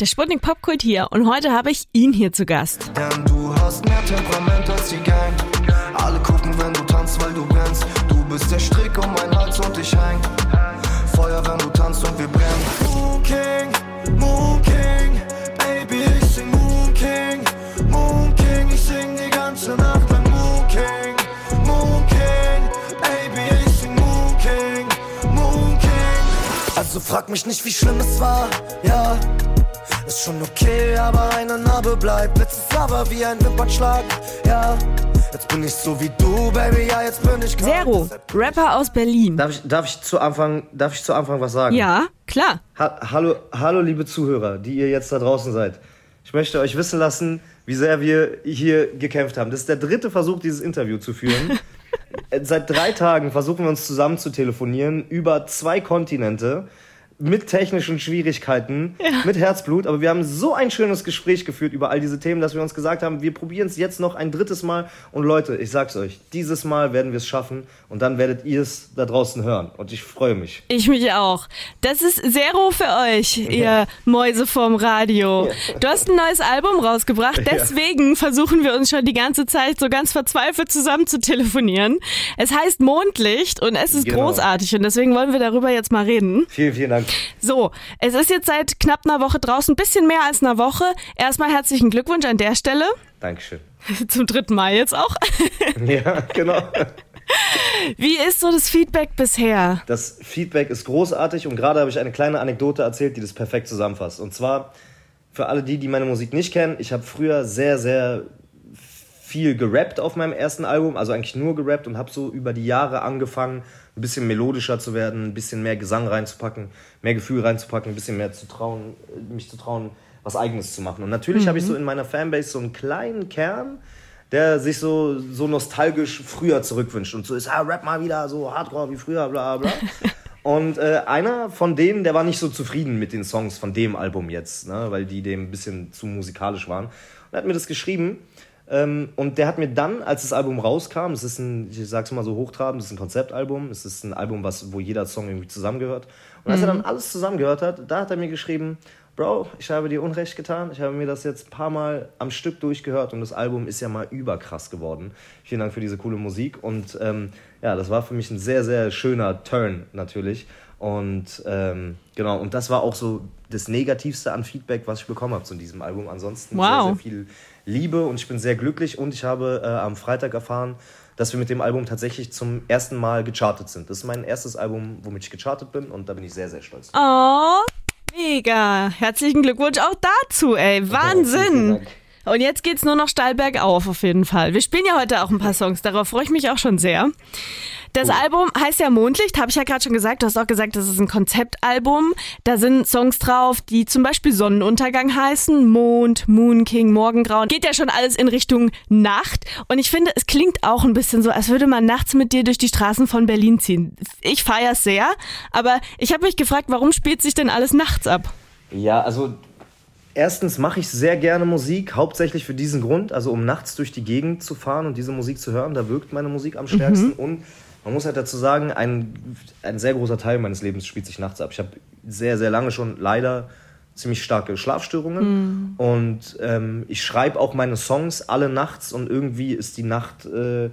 Der Sputnik Popkult hier und heute habe ich ihn hier zu Gast. Denn du hast mehr Temperament als die Gang. Alle gucken, wenn du tanzt, weil du brennst. Du bist der Strick um meinen Hals und ich häng. Feuer, wenn du tanzt und wir brennen. Moon King, Moon King, Baby, ich sing Moon King, Moon King, ich sing die ganze Nacht lang Moon King, Baby, ich sing Moon King. Also frag mich nicht, wie schlimm es war, ja. Ist schon okay, aber eine Narbe bleibt. Letztes aber wie ein Wimpernschlag, ja. Jetzt bin ich so wie du, Baby, ja, jetzt bin ich. Zero, Rapper aus Berlin. Darf ich, darf ich zu Anfang, darf ich zu Anfang was sagen? Ja, klar. Ha hallo, hallo, liebe Zuhörer, die ihr jetzt da draußen seid. Ich möchte euch wissen lassen, wie sehr wir hier gekämpft haben. Das ist der dritte Versuch, dieses Interview zu führen. Seit drei Tagen versuchen wir uns zusammen zu telefonieren über zwei Kontinente mit technischen Schwierigkeiten, mit Herzblut, aber wir haben so ein schönes Gespräch geführt über all diese Themen, dass wir uns gesagt haben, wir probieren es jetzt noch ein drittes Mal und Leute, ich sag's euch, dieses Mal werden wir es schaffen und dann werdet ihr es da draußen hören und ich freue mich. Ich mich auch. Das ist Zero für euch, ihr Mäuse vorm Radio. Du hast ein neues Album rausgebracht, deswegen versuchen wir uns schon die ganze Zeit so ganz verzweifelt zusammen zu telefonieren. Es heißt Mondlicht und es ist Genau. großartig und deswegen wollen wir darüber jetzt mal reden. Vielen, vielen Dank. So, es ist jetzt seit knapp einer Woche draußen, ein bisschen mehr als einer Woche. Erstmal herzlichen Glückwunsch an der Stelle. Dankeschön. Zum dritten Mal jetzt auch. Ja, genau. Wie ist so das Feedback bisher? Das Feedback ist großartig und gerade habe ich eine kleine Anekdote erzählt, die das perfekt zusammenfasst. Und zwar für alle die, die meine Musik nicht kennen, ich habe früher sehr, sehr viel gerappt auf meinem ersten Album, also eigentlich nur gerappt und habe so über die Jahre angefangen, ein bisschen melodischer zu werden, ein bisschen mehr Gesang reinzupacken, mehr Gefühl reinzupacken, ein bisschen mehr zu trauen, äh, mich zu trauen, was Eigenes zu machen. Und natürlich habe ich so in meiner Fanbase so einen kleinen Kern, der sich so, so nostalgisch früher zurückwünscht und so ist, ah, rap mal wieder so hardcore wie früher, bla bla. Und äh, einer von denen, der war nicht so zufrieden mit den Songs von dem Album jetzt, ne, weil die dem ein bisschen zu musikalisch waren. Und er hat mir das geschrieben. Ähm, und der hat mir dann, als das Album rauskam, es ist ein, ich sag's mal so hochtrabend, es ist ein Konzeptalbum, es ist ein Album, was, wo jeder Song irgendwie zusammengehört. Und als er dann alles zusammengehört hat, da hat er mir geschrieben, Bro, ich habe dir Unrecht getan. Ich habe mir das jetzt ein paar Mal am Stück durchgehört und das Album ist ja mal überkrass geworden. Vielen Dank für diese coole Musik. Und ähm, ja, das war für mich ein sehr, sehr schöner Turn natürlich. Und ähm, genau, und das war auch so das Negativste an Feedback, was ich bekommen habe zu diesem Album. Ansonsten sehr, Wow. sehr viel Liebe und ich bin sehr glücklich. Und ich habe äh, am Freitag erfahren, dass wir mit dem Album tatsächlich zum ersten Mal gechartet sind. Das ist mein erstes Album, womit ich gechartet bin und da bin ich sehr, sehr stolz. Oh, mega. Herzlichen Glückwunsch auch dazu, ey. Wahnsinn. Dank. Und jetzt geht's nur noch steil bergauf auf jeden Fall. Wir spielen ja heute auch ein paar Songs, darauf freue ich mich auch schon sehr. Das Album heißt ja Mondlicht, habe ich ja gerade schon gesagt. Du hast auch gesagt, das ist ein Konzeptalbum. Da sind Songs drauf, die zum Beispiel Sonnenuntergang heißen, Mond, Moon King, Morgengrauen. Geht ja schon alles in Richtung Nacht. Und ich finde, es klingt auch ein bisschen so, als würde man nachts mit dir durch die Straßen von Berlin ziehen. Ich feier's sehr, aber ich habe mich gefragt, warum spielt sich denn alles nachts ab? Ja, also erstens mache ich sehr gerne Musik, hauptsächlich für diesen Grund, also um nachts durch die Gegend zu fahren und diese Musik zu hören, da wirkt meine Musik am stärksten. Und man muss halt dazu sagen, ein, ein sehr großer Teil meines Lebens spielt sich nachts ab. Ich habe sehr, sehr lange schon leider ziemlich starke Schlafstörungen und ähm, ich schreibe auch meine Songs alle nachts und irgendwie ist die Nacht äh,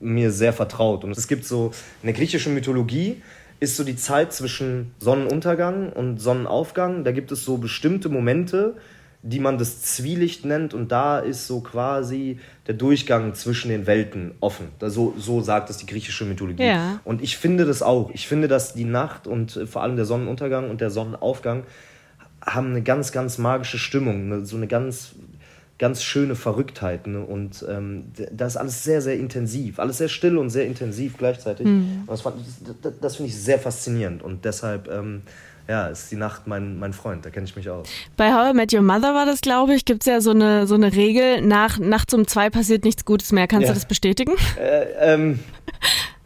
mir sehr vertraut. Und es gibt so in der griechischen Mythologie ist so die Zeit zwischen Sonnenuntergang und Sonnenaufgang. Da gibt es so bestimmte Momente, die man das Zwielicht nennt und da ist so quasi der Durchgang zwischen den Welten offen. Da so, so sagt es die griechische Mythologie. Ja. Und ich finde das auch. Ich finde, dass die Nacht und äh, vor allem der Sonnenuntergang und der Sonnenaufgang haben eine ganz, ganz magische Stimmung, eine, so eine ganz, ganz schöne Verrücktheit. Ne? Und ähm, das ist alles sehr, sehr intensiv, alles sehr still und sehr intensiv gleichzeitig. Und das, fand- das, das, das finde ich sehr faszinierend und deshalb ähm, ja, ist die Nacht mein, mein Freund, da kenne ich mich aus. Bei How I Met Your Mother war das, glaube ich, gibt's ja so eine, so eine Regel, nach, nachts um zwei passiert nichts Gutes mehr. Kannst Ja. du das bestätigen? Äh, ähm,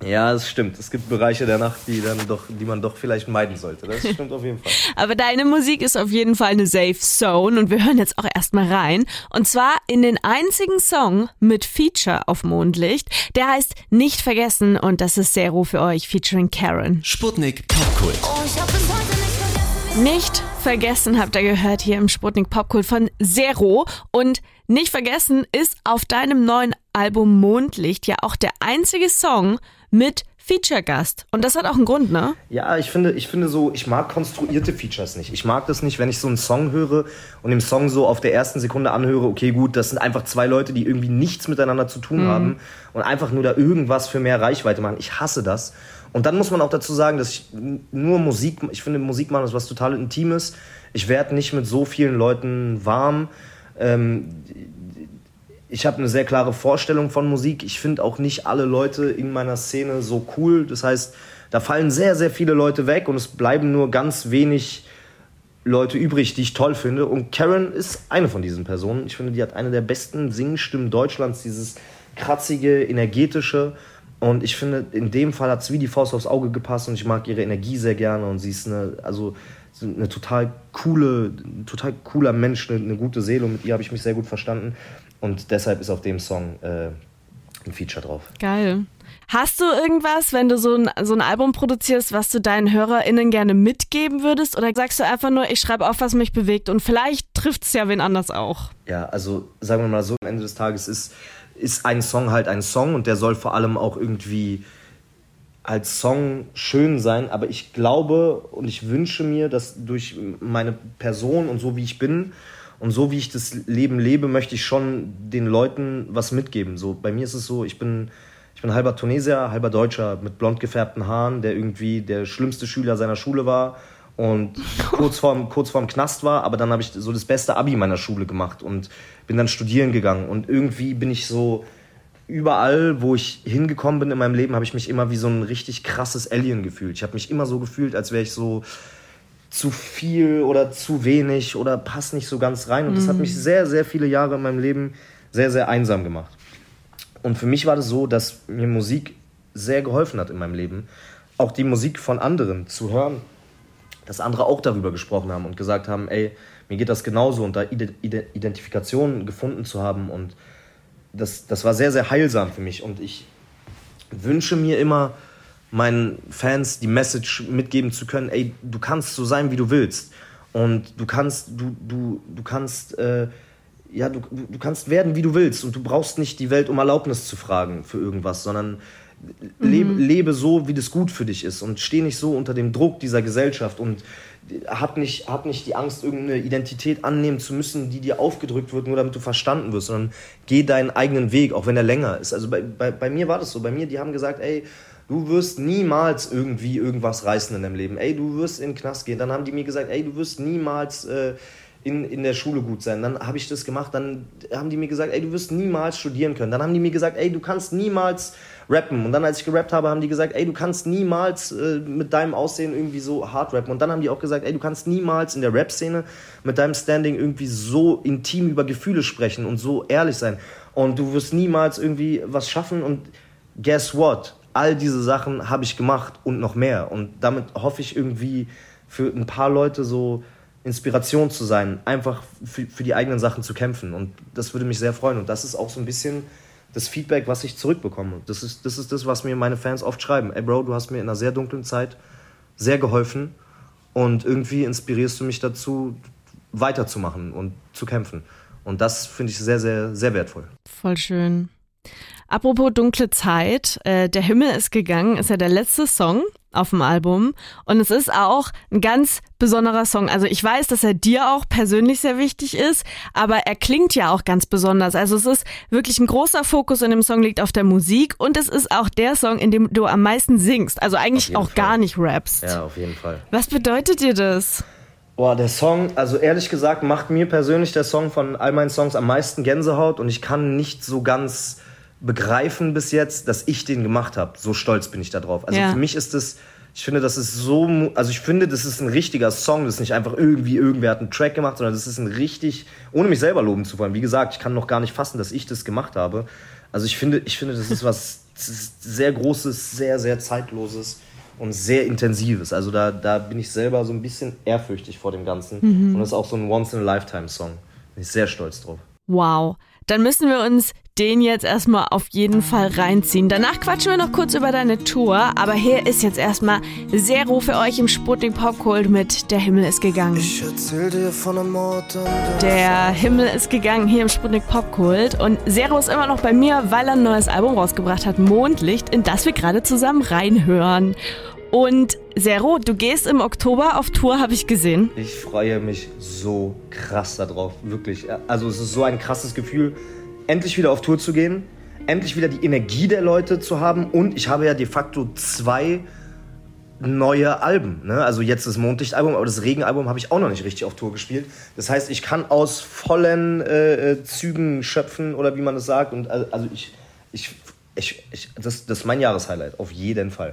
ja, das stimmt. Es gibt Bereiche der Nacht, die, dann doch, die man doch vielleicht meiden sollte. Das stimmt auf jeden Fall. Aber deine Musik ist auf jeden Fall eine Safe Zone und wir hören jetzt auch erstmal rein. Und zwar in den einzigen Song mit Feature auf Mondlicht. Der heißt Nicht vergessen und das ist Zero für euch featuring Karen. Sputnik Popkult. Oh, ich hab bis heute Nicht vergessen habt ihr gehört hier im Sputnik Popkult von Zero. Und nicht vergessen ist auf deinem neuen Album Mondlicht ja auch der einzige Song mit Feature-Gast. Und das hat auch einen Grund, ne? Ja, ich finde, ich finde so, ich mag konstruierte Features nicht. Ich mag das nicht, wenn ich so einen Song höre und im Song so auf der ersten Sekunde anhöre, okay, gut, das sind einfach zwei Leute, die irgendwie nichts miteinander zu tun mhm. haben und einfach nur da irgendwas für mehr Reichweite machen. Ich hasse das. Und dann muss man auch dazu sagen, dass ich nur Musik, ich finde Musik machen ist was total Intimes. Ich werde nicht mit so vielen Leuten warm. Ähm, ich habe eine sehr klare Vorstellung von Musik. Ich finde auch nicht alle Leute in meiner Szene so cool. Das heißt, da fallen sehr, sehr viele Leute weg und es bleiben nur ganz wenig Leute übrig, die ich toll finde. Und Karen ist eine von diesen Personen. Ich finde, die hat eine der besten Singstimmen Deutschlands, dieses kratzige, energetische. Und ich finde, in dem Fall hat es wie die Faust aufs Auge gepasst und ich mag ihre Energie sehr gerne und sie ist eine, also eine total coole, total cooler Mensch, eine, eine gute Seele und mit ihr habe ich mich sehr gut verstanden. Und deshalb ist auf dem Song äh, ein Feature drauf. Geil. Hast du irgendwas, wenn du so ein, so ein Album produzierst, was du deinen HörerInnen gerne mitgeben würdest? Oder sagst du einfach nur, ich schreibe auf, was mich bewegt und vielleicht trifft es ja wen anders auch? Ja, also sagen wir mal so, am Ende des Tages ist, ist ein Song halt ein Song und der soll vor allem auch irgendwie als Song schön sein. Aber ich glaube und ich wünsche mir, dass durch meine Person und so wie ich bin, und so wie ich das Leben lebe, möchte ich schon den Leuten was mitgeben. So, bei mir ist es so, ich bin, ich bin halber Tunesier, halber Deutscher mit blond gefärbten Haaren, der irgendwie der schlimmste Schüler seiner Schule war und kurz vorm, kurz vorm Knast war, aber dann habe ich so das beste Abi meiner Schule gemacht und bin dann studieren gegangen. Und irgendwie bin ich so, überall, wo ich hingekommen bin in meinem Leben, habe ich mich immer wie so ein richtig krasses Alien gefühlt. Ich habe mich immer so gefühlt, als wäre ich so zu viel oder zu wenig oder passt nicht so ganz rein. Und das hat mhm. mich sehr, sehr viele Jahre in meinem Leben sehr, sehr einsam gemacht. Und für mich war das so, dass mir Musik sehr geholfen hat in meinem Leben. Auch die Musik von anderen zu hören, dass andere auch darüber gesprochen haben und gesagt haben, ey, mir geht das genauso und da Identifikation gefunden zu haben. Und das, das war sehr, sehr heilsam für mich. Und ich wünsche mir immer, meinen Fans die Message mitgeben zu können, ey, du kannst so sein, wie du willst. Und du kannst, du, du, du kannst, äh, ja, du, du kannst werden, wie du willst. Und du brauchst nicht die Welt um Erlaubnis zu fragen für irgendwas, sondern mhm. lebe, lebe so, wie das gut für dich ist. Und steh nicht so unter dem Druck dieser Gesellschaft und hab nicht, hab nicht die Angst, irgendeine Identität annehmen zu müssen, die dir aufgedrückt wird, nur damit du verstanden wirst, sondern geh deinen eigenen Weg, auch wenn er länger ist. Also bei, bei, bei mir war das so. Bei mir, die haben gesagt, ey, du wirst niemals irgendwie irgendwas reißen in deinem Leben. Ey, du wirst in den Knast gehen. Dann haben die mir gesagt, ey, du wirst niemals äh, in, in der Schule gut sein. Dann habe ich das gemacht. Dann haben die mir gesagt, ey, du wirst niemals studieren können. Dann haben die mir gesagt, ey, du kannst niemals rappen. Und dann, als ich gerappt habe, haben die gesagt, ey, du kannst niemals äh, mit deinem Aussehen irgendwie so hart rappen. Und dann haben die auch gesagt, ey, du kannst niemals in der Rap-Szene mit deinem Standing irgendwie so intim über Gefühle sprechen und so ehrlich sein. Und du wirst niemals irgendwie was schaffen. Und guess what? all diese Sachen habe ich gemacht und noch mehr. Und damit hoffe ich irgendwie für ein paar Leute so Inspiration zu sein, einfach für, für die eigenen Sachen zu kämpfen. Und das würde mich sehr freuen. Und das ist auch so ein bisschen das Feedback, was ich zurückbekomme. Das ist, das ist das, was mir meine Fans oft schreiben. Ey Bro, du hast mir in einer sehr dunklen Zeit sehr geholfen und irgendwie inspirierst du mich dazu, weiterzumachen und zu kämpfen. Und das finde ich sehr, sehr, sehr wertvoll. Voll schön. Apropos dunkle Zeit, äh, Der Himmel ist gegangen, ist ja der letzte Song auf dem Album und es ist auch ein ganz besonderer Song. Also ich weiß, dass er dir auch persönlich sehr wichtig ist, aber er klingt ja auch ganz besonders. Also es ist wirklich ein großer Fokus in dem Song liegt auf der Musik und es ist auch der Song, in dem du am meisten singst. Also eigentlich auch Fall. gar nicht rappst. Ja, auf jeden Fall. Was bedeutet dir das? Boah, der Song, also ehrlich gesagt, macht mir persönlich der Song von all meinen Songs am meisten Gänsehaut und ich kann nicht so ganz begreifen bis jetzt, dass ich den gemacht habe. So stolz bin ich da drauf. Also ja. für mich ist das, ich finde, das ist so, also ich finde, das ist ein richtiger Song. Das ist nicht einfach irgendwie, irgendwer hat einen Track gemacht, sondern das ist ein richtig, ohne mich selber loben zu wollen. Wie gesagt, ich kann noch gar nicht fassen, dass ich das gemacht habe. Also ich finde, ich finde, das ist was das ist sehr Großes, sehr, sehr Zeitloses und sehr Intensives. Also da, da bin ich selber so ein bisschen ehrfürchtig vor dem Ganzen. Mhm. Und das ist auch so ein Once-in-a-Lifetime-Song. Bin ich sehr stolz drauf. Wow. Dann müssen wir uns den jetzt erstmal auf jeden Fall reinziehen. Danach quatschen wir noch kurz über deine Tour, aber hier ist jetzt erstmal Zero für euch im Sputnik Popkult mit Der Himmel ist gegangen. Ich erzähl dir von einem Ort, an Der Himmel ist gegangen hier im Sputnik Popkult und Zero ist immer noch bei mir, weil er ein neues Album rausgebracht hat, Mondlicht, in das wir gerade zusammen reinhören. Und Zero, du gehst im Oktober auf Tour, habe ich gesehen. Ich freue mich so krass darauf, wirklich. Also es ist so ein krasses Gefühl, endlich wieder auf Tour zu gehen, endlich wieder die Energie der Leute zu haben und ich habe ja de facto zwei neue Alben. Ne? Also jetzt das Mondlichtalbum, aber das Regenalbum habe ich auch noch nicht richtig auf Tour gespielt. Das heißt, ich kann aus vollen äh, äh Zügen schöpfen oder wie man es sagt. Und also ich, ich ich, ich, das, das ist mein Jahreshighlight, auf jeden Fall.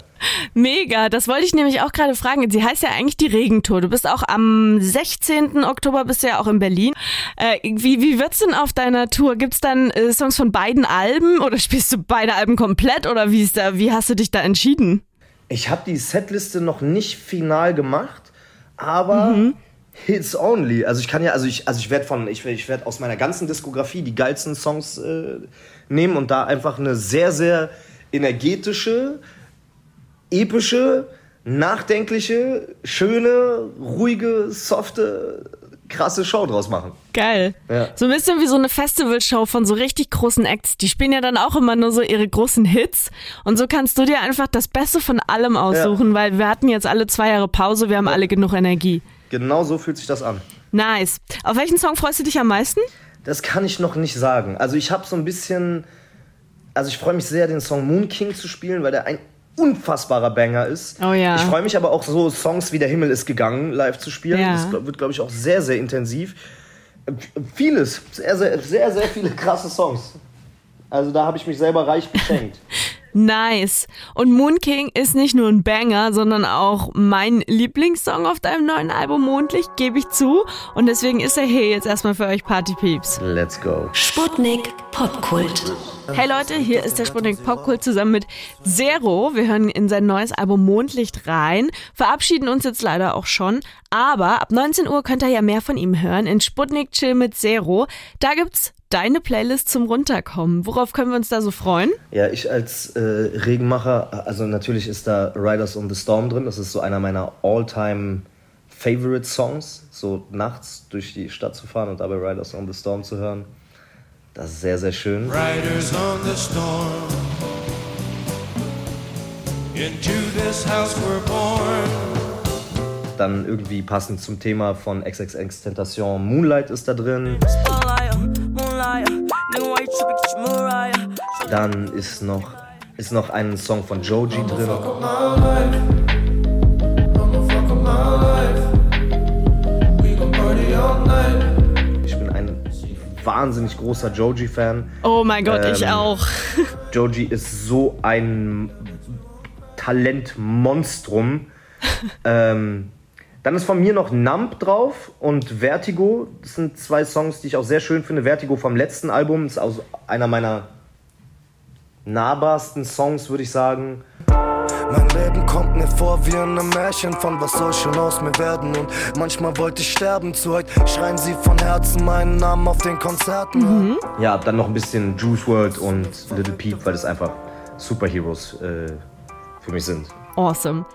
Mega, das wollte ich nämlich auch gerade fragen. Sie heißt ja eigentlich die Regentour. Du bist auch am 16. Oktober bist du ja auch in Berlin. Äh, wie, wie wird's denn auf deiner Tour? Gibt's dann äh, Songs von beiden Alben oder spielst du beide Alben komplett oder wie ist da, wie hast du dich da entschieden? Ich habe die Setliste noch nicht final gemacht, aber mhm. Hits only. Also ich kann ja, also ich, also ich werde von, ich, ich werde aus meiner ganzen Diskografie die geilsten Songs äh, nehmen und da einfach eine sehr, sehr energetische, epische, nachdenkliche, schöne, ruhige, softe, krasse Show draus machen. Geil. Ja. So ein bisschen wie so eine Festivalshow von so richtig großen Acts. Die spielen ja dann auch immer nur so ihre großen Hits. Und so kannst du dir einfach das Beste von allem aussuchen, ja. weil wir hatten jetzt alle zwei Jahre Pause, wir haben alle genug Energie. Genau so fühlt sich das an. Nice. Auf welchen Song freust du dich am meisten? Das kann ich noch nicht sagen. Also ich habe so ein bisschen, also ich freue mich sehr, den Song Moon King zu spielen, weil der ein unfassbarer Banger ist. Oh ja. Ich freue mich aber auch so Songs wie Der Himmel ist gegangen live zu spielen. Ja. Das wird glaube ich auch sehr sehr intensiv. Vieles, sehr sehr sehr sehr viele krasse Songs. Also da habe ich mich selber reich beschenkt. Nice. Und Moon King ist nicht nur ein Banger, sondern auch mein Lieblingssong auf deinem neuen Album Mondlicht, gebe ich zu. Und deswegen ist er hier jetzt erstmal für euch Party Peeps. Let's go. Sputnik Popkult. Hey Leute, hier ist der Sputnik Popkult zusammen mit Zero. Wir hören in sein neues Album Mondlicht rein, verabschieden uns jetzt leider auch schon, aber ab 19 Uhr könnt ihr ja mehr von ihm hören in Sputnik Chill mit Zero. Da gibt's deine Playlist zum Runterkommen. Worauf können wir uns da so freuen? Ja, ich als äh, Regenmacher, also natürlich ist da Riders on the Storm drin. Das ist so einer meiner all-time Favorite Songs, so nachts durch die Stadt zu fahren und dabei Riders on the Storm zu hören. Das ist sehr, sehr schön. Riders on the Storm Into this house we're born Dann irgendwie passend zum Thema von XXX Tentation Moonlight ist da drin. Dann ist noch, ist noch ein Song von Joji drin. Ich bin ein wahnsinnig großer Joji-Fan. Oh mein Gott, ähm, ich auch. Joji ist so ein Talentmonstrum. ähm, dann ist von mir noch Nump drauf und Vertigo. Das sind zwei Songs, die ich auch sehr schön finde. Vertigo vom letzten Album ist also einer meiner nahbarsten Songs, würde ich sagen. Mein Leben kommt mir vor wie in einem Märchen von was soll schon aus mir werden und manchmal wollte ich sterben zu heute schreien sie von Herzen meinen Namen auf den Konzerten. Mhm. Ja, dann noch ein bisschen Juice WRLD und Little Peep, weil das einfach Superheroes äh, für mich sind. Awesome.